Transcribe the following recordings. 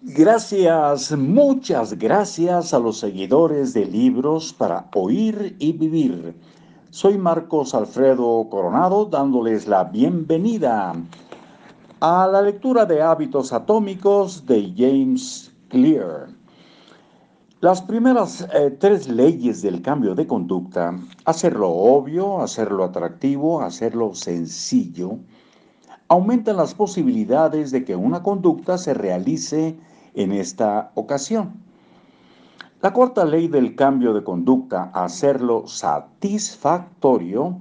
Gracias, muchas gracias a los seguidores de Libros para Oír y Vivir. Soy Marcos Alfredo Coronado dándoles la bienvenida a la lectura de Hábitos Atómicos de James Clear. Las primeras eh, tres leyes del cambio de conducta, hacerlo obvio, hacerlo atractivo, hacerlo sencillo, aumentan las posibilidades de que una conducta se realice en esta ocasión. La cuarta ley del cambio de conducta, hacerlo satisfactorio,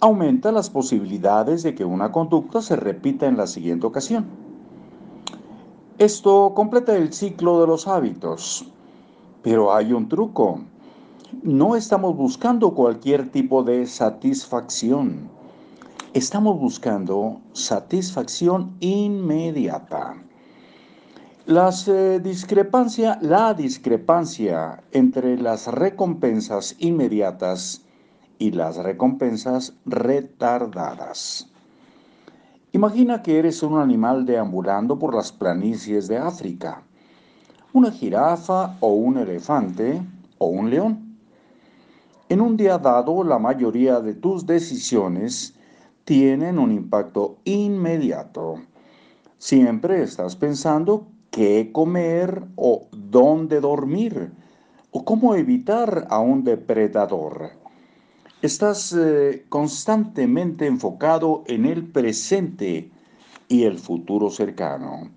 aumenta las posibilidades de que una conducta se repita en la siguiente ocasión. Esto completa el ciclo de los hábitos, pero hay un truco. No estamos buscando cualquier tipo de satisfacción. Estamos buscando satisfacción inmediata. Eh, discrepancia, la discrepancia entre las recompensas inmediatas y las recompensas retardadas. Imagina que eres un animal deambulando por las planicies de África, una jirafa o un elefante o un león. En un día dado, la mayoría de tus decisiones tienen un impacto inmediato. Siempre estás pensando qué comer o dónde dormir o cómo evitar a un depredador. Estás eh, constantemente enfocado en el presente y el futuro cercano.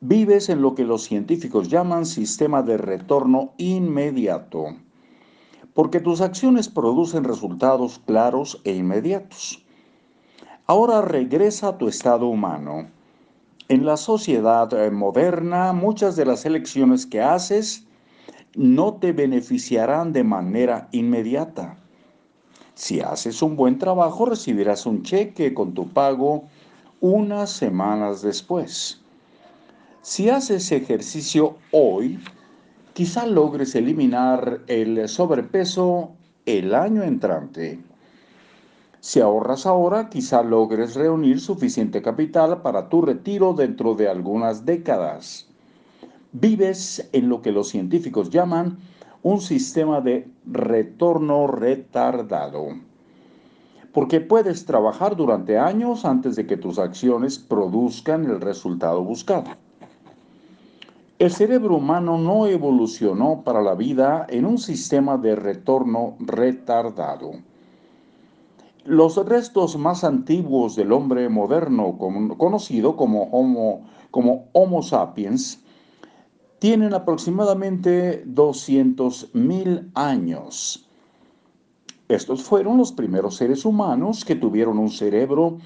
Vives en lo que los científicos llaman sistema de retorno inmediato, porque tus acciones producen resultados claros e inmediatos. Ahora regresa a tu estado humano en la sociedad eh, moderna, muchas de las elecciones que haces no te beneficiarán de manera inmediata. Si haces un buen trabajo, recibirás un cheque con tu pago unas semanas después. Si haces ejercicio hoy, quizá logres eliminar el sobrepeso el año entrante. Si ahorras ahora, quizá logres reunir suficiente capital para tu retiro dentro de algunas décadas. Vives en lo que los científicos llaman un sistema de retorno retardado. Porque puedes trabajar durante años antes de que tus acciones produzcan el resultado buscado. El cerebro humano no evolucionó para la vida en un sistema de retorno retardado. Los restos más antiguos del hombre moderno, conocido como Homo, sapiens, tienen aproximadamente 200.000 años. Estos fueron los primeros seres humanos que tuvieron un cerebro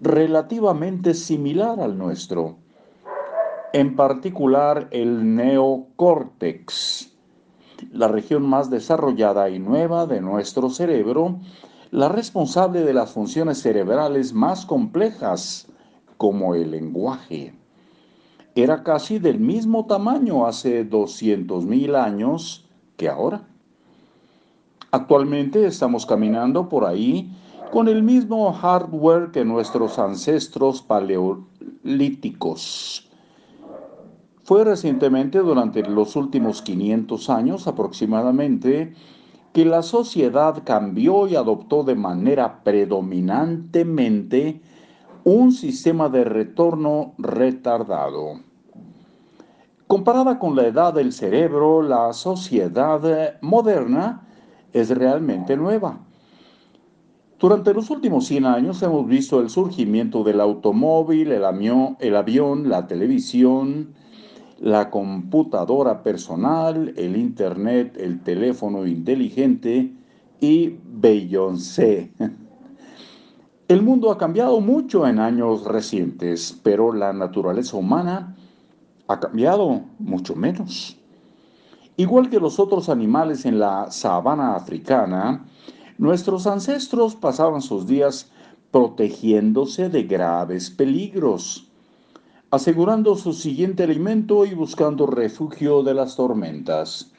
relativamente similar al nuestro, en particular el neocórtex, la región más desarrollada y nueva de nuestro cerebro, la responsable de las funciones cerebrales más complejas, como el lenguaje. Era casi del mismo tamaño hace 200.000 años que ahora. Actualmente estamos caminando por ahí con el mismo hardware que nuestros ancestros paleolíticos. Fue recientemente, durante los últimos 500 años aproximadamente, que la sociedad cambió y adoptó de manera predominantemente un sistema de retorno retardado. Comparada con la edad del cerebro, la sociedad moderna es realmente nueva. Durante los últimos 100 años hemos visto el surgimiento del automóvil, el avión, el avión la televisión, la computadora personal, el internet, el teléfono inteligente y Beyoncé. El mundo ha cambiado mucho en años recientes, pero la naturaleza humana ha cambiado mucho menos. Igual que los otros animales en la sabana africana, nuestros ancestros pasaban sus días protegiéndose de graves peligros asegurando su siguiente alimento y buscando refugio de las tormentas.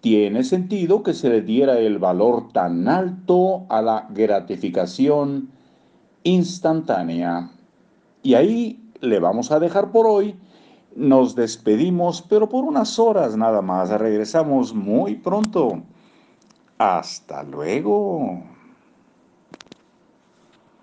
Tiene sentido que se le diera el valor tan alto a la gratificación instantánea. Y ahí le vamos a dejar por hoy nos despedimos, pero por unas horas nada más. Regresamos muy pronto. Hasta luego.